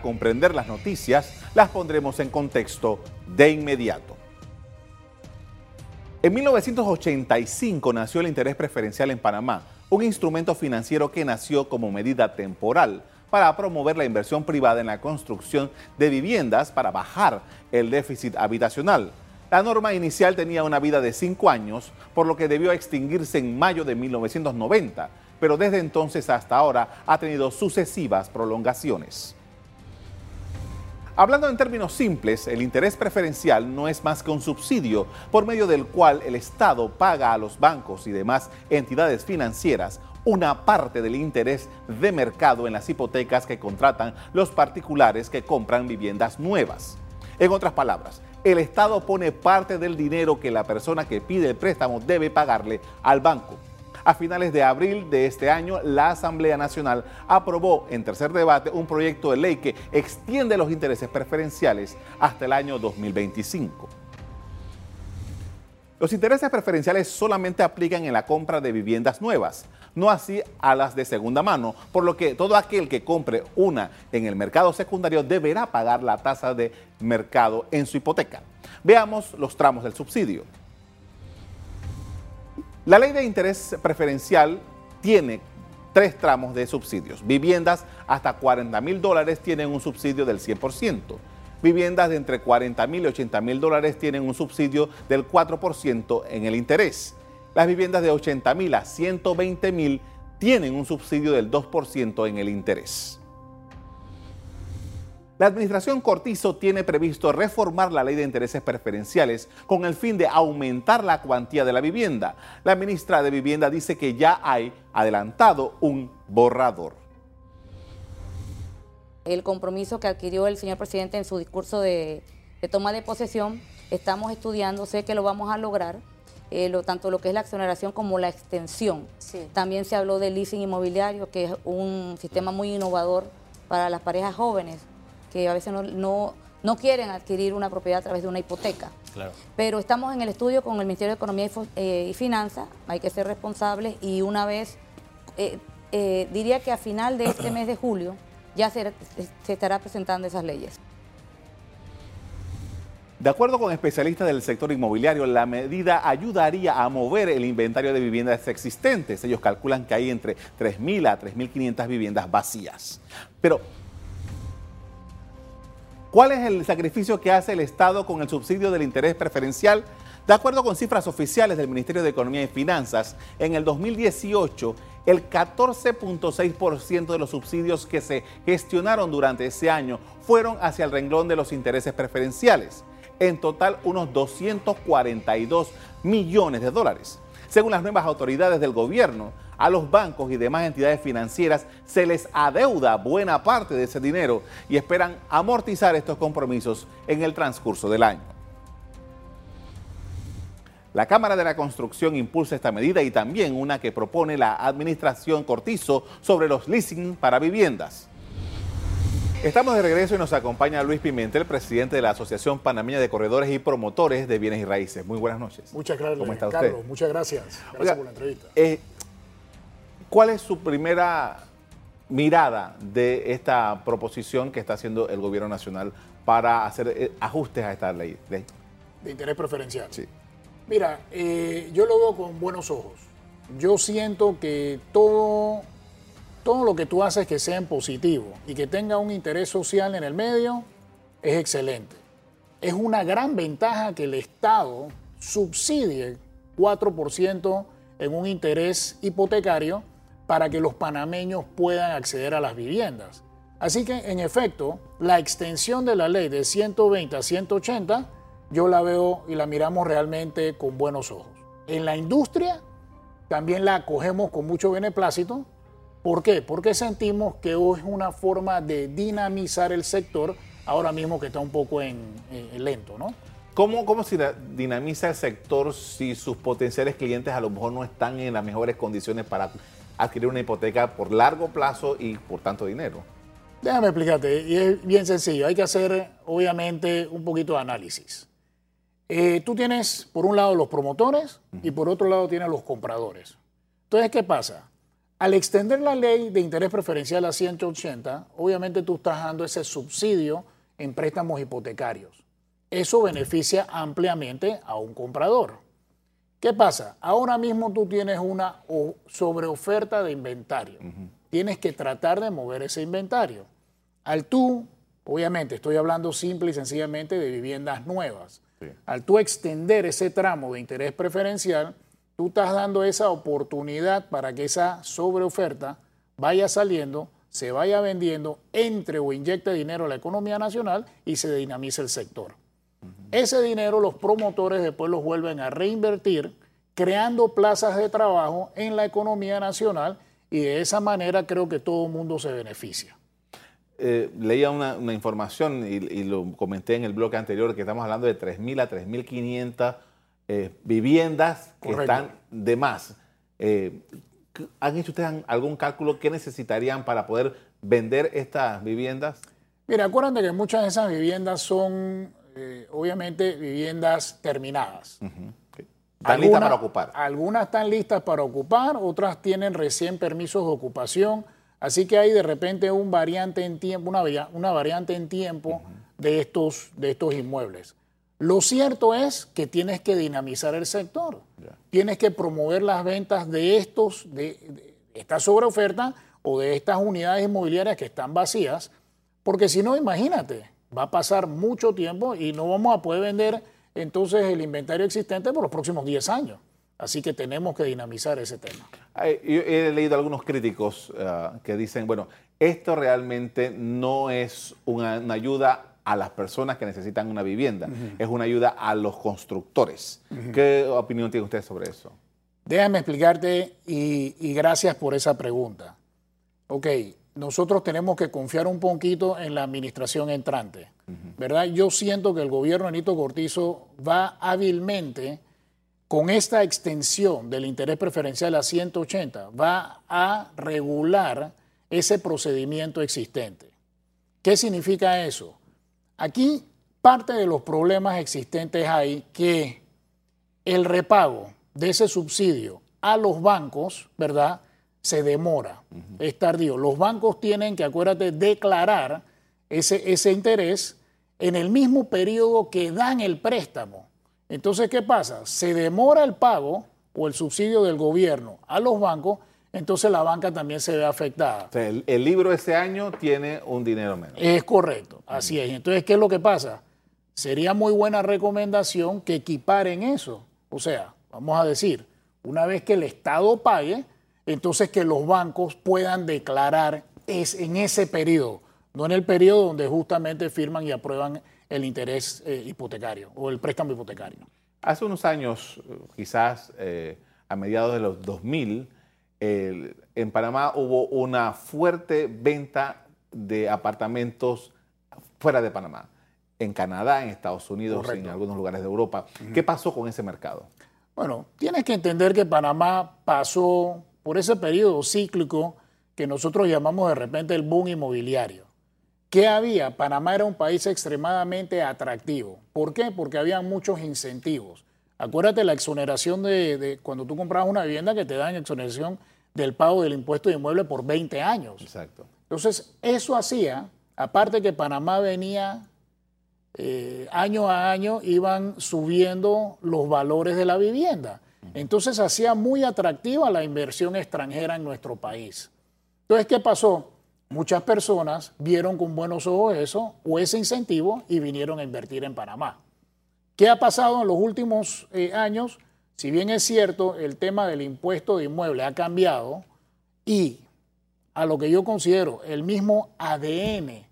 comprender las noticias, las pondremos en contexto de inmediato. En 1985 nació el interés preferencial en Panamá, un instrumento financiero que nació como medida temporal para promover la inversión privada en la construcción de viviendas para bajar el déficit habitacional. La norma inicial tenía una vida de cinco años, por lo que debió extinguirse en mayo de 1990, pero desde entonces hasta ahora ha tenido sucesivas prolongaciones. Hablando en términos simples, el interés preferencial no es más que un subsidio por medio del cual el Estado paga a los bancos y demás entidades financieras una parte del interés de mercado en las hipotecas que contratan los particulares que compran viviendas nuevas. En otras palabras, el Estado pone parte del dinero que la persona que pide el préstamo debe pagarle al banco. A finales de abril de este año, la Asamblea Nacional aprobó en tercer debate un proyecto de ley que extiende los intereses preferenciales hasta el año 2025. Los intereses preferenciales solamente aplican en la compra de viviendas nuevas, no así a las de segunda mano, por lo que todo aquel que compre una en el mercado secundario deberá pagar la tasa de mercado en su hipoteca. Veamos los tramos del subsidio. La ley de interés preferencial tiene tres tramos de subsidios. Viviendas hasta 40 mil dólares tienen un subsidio del 100%. Viviendas de entre 40 mil y 80 mil dólares tienen un subsidio del 4% en el interés. Las viviendas de 80 mil a 120 mil tienen un subsidio del 2% en el interés. La administración Cortizo tiene previsto reformar la ley de intereses preferenciales con el fin de aumentar la cuantía de la vivienda. La ministra de Vivienda dice que ya hay adelantado un borrador. El compromiso que adquirió el señor presidente en su discurso de, toma de posesión, estamos estudiando, sé que lo vamos a lograr, eh, tanto lo que es la exoneración como la extensión. También se habló del leasing inmobiliario, que es un sistema muy innovador para las parejas jóvenes que a veces no, no, quieren adquirir una propiedad a través de una hipoteca. Pero estamos en el estudio con el Ministerio de Economía y, eh, Finanzas, hay que ser responsables y una vez, eh, eh, diría que a final de este mes de julio ya se, se estará presentando esas leyes. De acuerdo con especialistas del sector inmobiliario, la medida ayudaría a mover el inventario de viviendas existentes. Ellos calculan que hay entre 3.000 a 3.500 viviendas vacías. Pero ¿Cuál es el sacrificio que hace el Estado con el subsidio del interés preferencial? De acuerdo con cifras oficiales del Ministerio de Economía y Finanzas, en el 2018 el 14.6% de los subsidios que se gestionaron durante ese año fueron hacia el renglón de los intereses preferenciales. En total, unos 242 millones de dólares. Según las nuevas autoridades del gobierno, a los bancos y demás entidades financieras se les adeuda buena parte de ese dinero y esperan amortizar estos compromisos en el transcurso del año. La Cámara de la Construcción impulsa esta medida y también una que propone la Administración Cortizo sobre los leasing para viviendas. Estamos de regreso y nos acompaña Luis Pimentel, presidente de la Asociación Panameña de Corredores y Promotores de Bienes y Raíces. Muy buenas noches. Muchas gracias, ¿Cómo está Carlos. Muchas gracias. Gracias por la entrevista. Eh, ¿Cuál es su primera mirada de esta proposición que está haciendo el gobierno nacional para hacer eh, ajustes a esta ley? De, interés preferencial. Sí. Mira, eh, yo lo veo con buenos ojos. Yo siento que todo todo lo que tú haces que sea en positivo y que tenga un interés social en el medio es excelente. Es una gran ventaja que el Estado subsidie 4% en un interés hipotecario para que los panameños puedan acceder a las viviendas. Así que, en efecto, la extensión de la ley de 120 a 180, yo la veo y la miramos realmente con buenos ojos. En la industria, también la acogemos con mucho beneplácito, ¿Por qué? Porque sentimos que es una forma de dinamizar el sector ahora mismo que está un poco en, lento, ¿no? ¿Cómo, ¿Cómo se dinamiza el sector si sus potenciales clientes a lo mejor no están en las mejores condiciones para adquirir una hipoteca por largo plazo y por tanto dinero? Déjame explicarte, y es bien sencillo, hay que hacer obviamente un poquito de análisis. Eh, tú tienes por un lado los promotores y por otro lado tienes los compradores. Entonces, ¿qué pasa? Al extender la ley de interés preferencial a 180, obviamente tú estás dando ese subsidio en préstamos hipotecarios. Eso beneficia ampliamente a un comprador. ¿Qué pasa? Ahora mismo tú tienes una sobreoferta de inventario. Tienes que tratar de mover ese inventario. Al tú, obviamente, estoy hablando simple y sencillamente de viviendas nuevas. Al tú extender ese tramo de interés preferencial, tú estás dando esa oportunidad para que esa sobreoferta vaya saliendo, se vaya vendiendo, entre o inyecte dinero a la economía nacional y se dinamice el sector. Ese dinero los promotores después los vuelven a reinvertir, creando plazas de trabajo en la economía nacional y de esa manera creo que todo el mundo se beneficia. Eh, leía una, información y, y, lo comenté en el bloque anterior que estamos hablando de 3.000 a 3.500 eh, viviendas que están de más. Eh, ¿Han hecho ustedes algún cálculo que necesitarían para poder vender estas viviendas? Mira, acuérdense que muchas de esas viviendas son, eh, obviamente, viviendas terminadas. ¿Están listas para ocupar? Algunas están listas para ocupar, otras tienen recién permisos de ocupación. Así que hay de repente un variante en tiempo, una, una variante en tiempo de, estos, de estos inmuebles. Lo cierto es que tienes que dinamizar el sector. Tienes que promover las ventas de estos, de, esta sobreoferta o de estas unidades inmobiliarias que están vacías, porque si no, imagínate, va a pasar mucho tiempo y no vamos a poder vender entonces el inventario existente por los próximos 10 años. Así que tenemos que dinamizar ese tema. he leído algunos críticos ah, que dicen, bueno, esto realmente no es una ayuda a las personas que necesitan una vivienda, es una ayuda a los constructores. ¿Qué opinión tiene usted sobre eso? Déjame explicarte y, gracias por esa pregunta. Ok, nosotros tenemos que confiar un poquito en la administración entrante, ¿verdad? Yo siento que el gobierno de Nito Cortizo va hábilmente con esta extensión del interés preferencial a 180, va a regular ese procedimiento existente. ¿Qué significa eso? Aquí parte de los problemas existentes hay que el repago de ese subsidio a los bancos, ¿verdad? Se demora, es tardío. Los bancos tienen que, acuérdate, declarar ese, ese interés en el mismo periodo que dan el préstamo. Entonces, ¿qué pasa? Se demora el pago o el subsidio del gobierno a los bancos entonces la banca también se ve afectada. el, libro ese año tiene un dinero menos. Es correcto, así es. Entonces, ¿qué es lo que pasa? Sería muy buena recomendación que equiparen eso. O sea, vamos a decir, una vez que el Estado pague, entonces que los bancos puedan declarar es en ese periodo, no en el periodo donde justamente firman y aprueban el interés eh, hipotecario o el préstamo hipotecario. Hace unos años, quizás eh, a mediados de los 2000, en Panamá hubo una fuerte venta de apartamentos fuera de Panamá, en Canadá, en Estados Unidos, en algunos lugares de Europa. ¿Qué pasó con ese mercado? Bueno, tienes que entender que Panamá pasó por ese periodo cíclico que nosotros llamamos de repente el boom inmobiliario. ¿Qué había? Panamá era un país extremadamente atractivo. ¿Por qué? Porque había muchos incentivos. Acuérdate la exoneración de, cuando tú comprabas una vivienda que te dan exoneración del pago del impuesto de inmueble por 20 años. Exacto. Entonces, eso hacía, aparte que Panamá venía eh, año a año, iban subiendo los valores de la vivienda. Entonces, hacía muy atractiva la inversión extranjera en nuestro país. Entonces, ¿qué pasó? Muchas personas vieron con buenos ojos eso o ese incentivo y vinieron a invertir en Panamá. ¿Qué ha pasado en los últimos eh, años? Si bien es cierto, el tema del impuesto de inmueble ha cambiado y a lo que yo considero el mismo ADN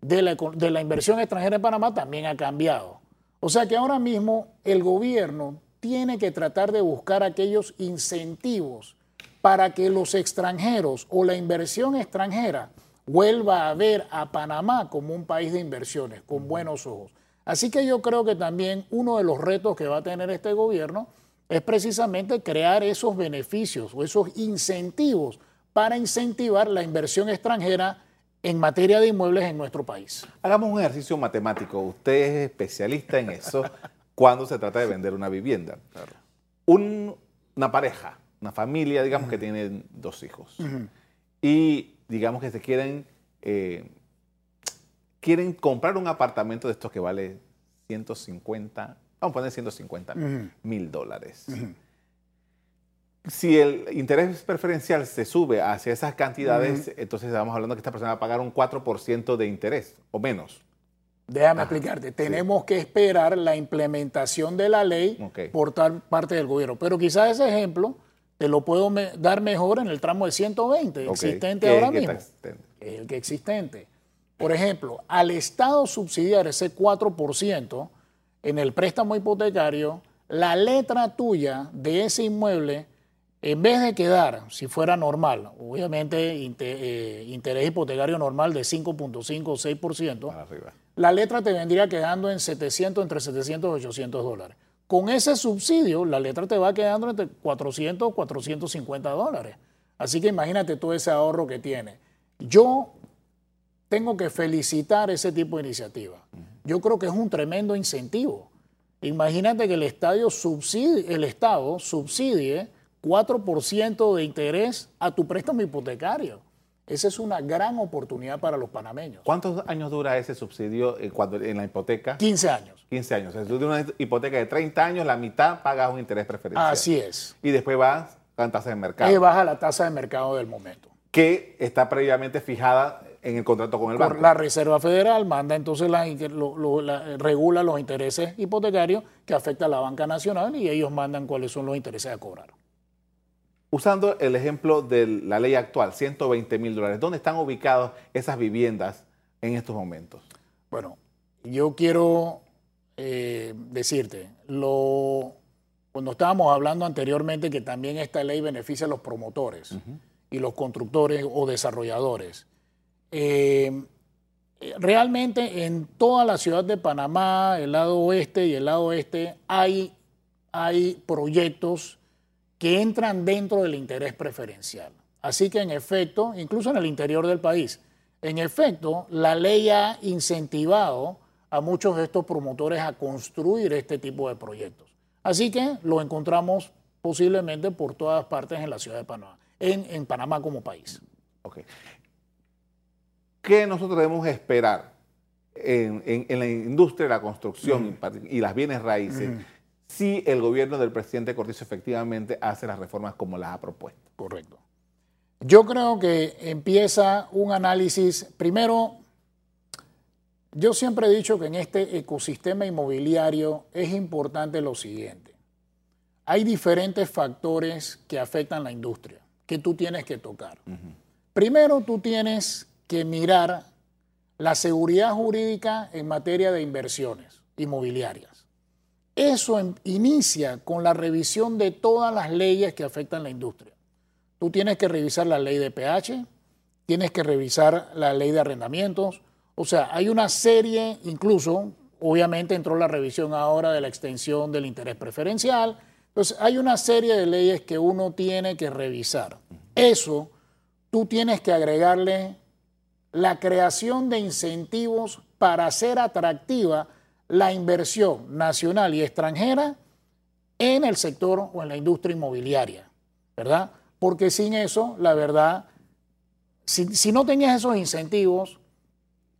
de la, de la inversión extranjera en Panamá también ha cambiado. O sea que ahora mismo el gobierno tiene que tratar de buscar aquellos incentivos para que los extranjeros o la inversión extranjera vuelva a ver a Panamá como un país de inversiones, con buenos ojos. Así que yo creo que también uno de los retos que va a tener este gobierno es precisamente crear esos beneficios o esos incentivos para incentivar la inversión extranjera en materia de inmuebles en nuestro país. Hagamos un ejercicio matemático. Usted es especialista en eso cuando se trata de vender una vivienda. una pareja una familia, digamos, que tiene dos hijos. Y digamos que se quieren, eh, quieren comprar un apartamento de estos que vale 150, vamos a poner 150 mil dólares. Si el interés preferencial se sube hacia esas cantidades, entonces estamos hablando que esta persona va a pagar un 4% de interés o menos. Déjame explicarte, tenemos que esperar la implementación de la ley por tal parte del gobierno. Pero quizás ese ejemplo te lo puedo dar mejor en el tramo de 120 existente ahora mismo. el que existente. Por ejemplo, al Estado subsidiar ese 4% en el préstamo hipotecario, la letra tuya de ese inmueble en vez de quedar, si fuera normal, obviamente eh, interés hipotecario normal de 5.5 o 6%, la letra te vendría quedando en 700, entre 700 y 800 dólares. Con ese subsidio, la letra te va quedando entre 400 y 450 dólares. Así que imagínate todo ese ahorro que tiene. Yo tengo que felicitar ese tipo de iniciativa. Yo creo que es un tremendo incentivo. Imagínate que el, estadio subsidie, el Estado subsidie 4% de interés a tu préstamo hipotecario. Esa es una gran oportunidad para los panameños. ¿Cuántos años dura ese subsidio eh, cuando, en la hipoteca? 15 años. 15 años. Si de una hipoteca de 30 años, la mitad pagas un interés preferencial. Así es. Y después vas a la tasa de mercado. Y baja la tasa de mercado del momento. Que está previamente fijada en el contrato con el banco. La Reserva Federal manda entonces la, regula los intereses hipotecarios que afecta a la banca nacional y ellos mandan cuáles son los intereses a cobrar. Usando el ejemplo de la ley actual, 120 mil dólares, ¿dónde están ubicadas esas viviendas en estos momentos? Bueno, yo quiero eh, decirte, lo, cuando estábamos hablando anteriormente que también esta ley beneficia a los promotores y los constructores o desarrolladores, eh, realmente en toda la ciudad de Panamá, el lado oeste y el lado este, hay, hay proyectos que entran dentro del interés preferencial. Así que en efecto, incluso en el interior del país, en efecto, la ley ha incentivado a muchos de estos promotores a construir este tipo de proyectos. Así que lo encontramos posiblemente por todas partes en la ciudad de Panamá, en, Panamá como país. Okay. ¿Qué nosotros debemos esperar en, la industria de la construcción y las bienes raíces? si el gobierno del presidente Cortizo efectivamente hace las reformas como las ha propuesto. Correcto. Yo creo que empieza un análisis, primero, yo siempre he dicho que en este ecosistema inmobiliario es importante lo siguiente. Hay diferentes factores que afectan la industria que tú tienes que tocar. Primero, tú tienes que mirar la seguridad jurídica en materia de inversiones inmobiliarias. Eso em, inicia con la revisión de todas las leyes que afectan la industria. Tú tienes que revisar la ley de PH, tienes que revisar la ley de arrendamientos, o sea, hay una serie, incluso, obviamente entró la revisión ahora de la extensión del interés preferencial, entonces hay una serie de leyes que uno tiene que revisar. Eso, tú tienes que agregarle la creación de incentivos para hacer atractiva la inversión nacional y extranjera en el sector o en la industria inmobiliaria, ¿verdad? Porque sin eso, la verdad, si, no tenías esos incentivos,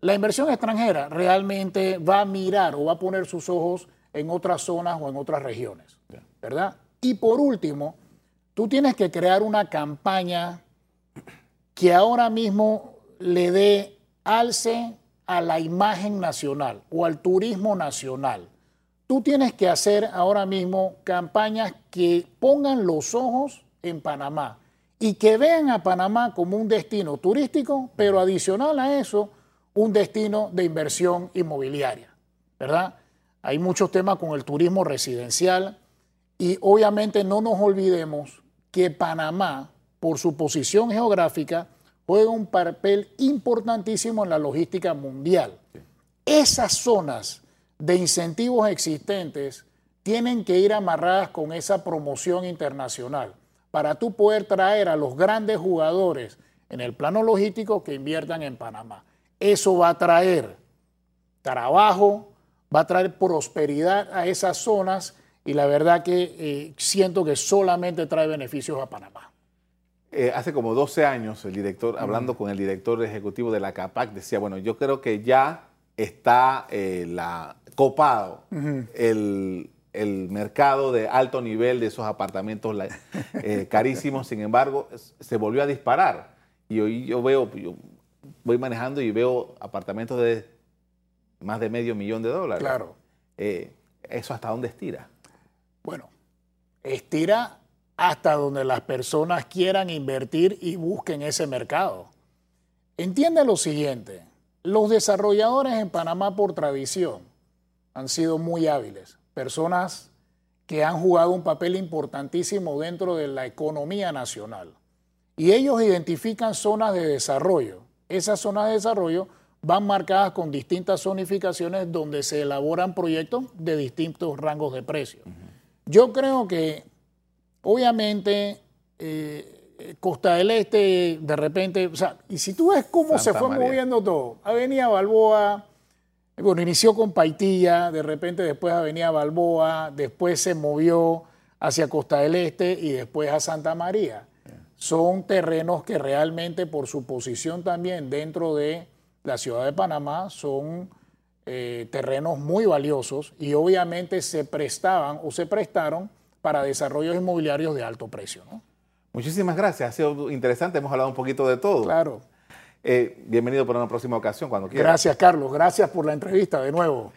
la inversión extranjera realmente va a mirar o va a poner sus ojos en otras zonas o en otras regiones, ¿verdad? Y por último, tú tienes que crear una campaña que ahora mismo le dé alce a la imagen nacional o al turismo nacional. Tú tienes que hacer ahora mismo campañas que pongan los ojos en Panamá y que vean a Panamá como un destino turístico, pero adicional a eso, un destino de inversión inmobiliaria, ¿verdad? Hay muchos temas con el turismo residencial y obviamente no nos olvidemos que Panamá, por su posición geográfica, juega un papel importantísimo en la logística mundial. Esas zonas de incentivos existentes tienen que ir amarradas con esa promoción internacional para tú poder traer a los grandes jugadores en el plano logístico que inviertan en Panamá. Eso va a traer trabajo, va a traer prosperidad a esas zonas y la verdad que eh, siento que solamente trae beneficios a Panamá. Eh, hace como 12 años, el director, hablando con el director ejecutivo de la CAPAC, decía, bueno, yo creo que ya está eh, la, copado el, mercado de alto nivel de esos apartamentos carísimos, sin embargo, se volvió a disparar. Y hoy yo veo, yo voy manejando y veo apartamentos de más de medio millón de dólares. Claro. ¿Eso hasta dónde estira? Bueno, estira hasta donde las personas quieran invertir y busquen ese mercado. Entiende lo siguiente, los desarrolladores en Panamá por tradición han sido muy hábiles, personas que han jugado un papel importantísimo dentro de la economía nacional. Y ellos identifican zonas de desarrollo. Esas zonas de desarrollo van marcadas con distintas zonificaciones donde se elaboran proyectos de distintos rangos de precio. Yo creo que, obviamente, eh, Costa del Este, de repente, o sea, y si tú ves cómo se fue moviendo todo, Avenida Balboa, bueno, inició con Paitilla, de repente después Avenida Balboa, después se movió hacia Costa del Este y después a Santa María. Son terrenos que realmente por su posición también dentro de la ciudad de Panamá son eh, terrenos muy valiosos y obviamente se prestaban o se prestaron para desarrollos inmobiliarios de alto precio. Muchísimas gracias, ha sido interesante, hemos hablado un poquito de todo. Claro. Eh, bienvenido para una próxima ocasión, cuando quieras. Gracias, Carlos, gracias por la entrevista de nuevo.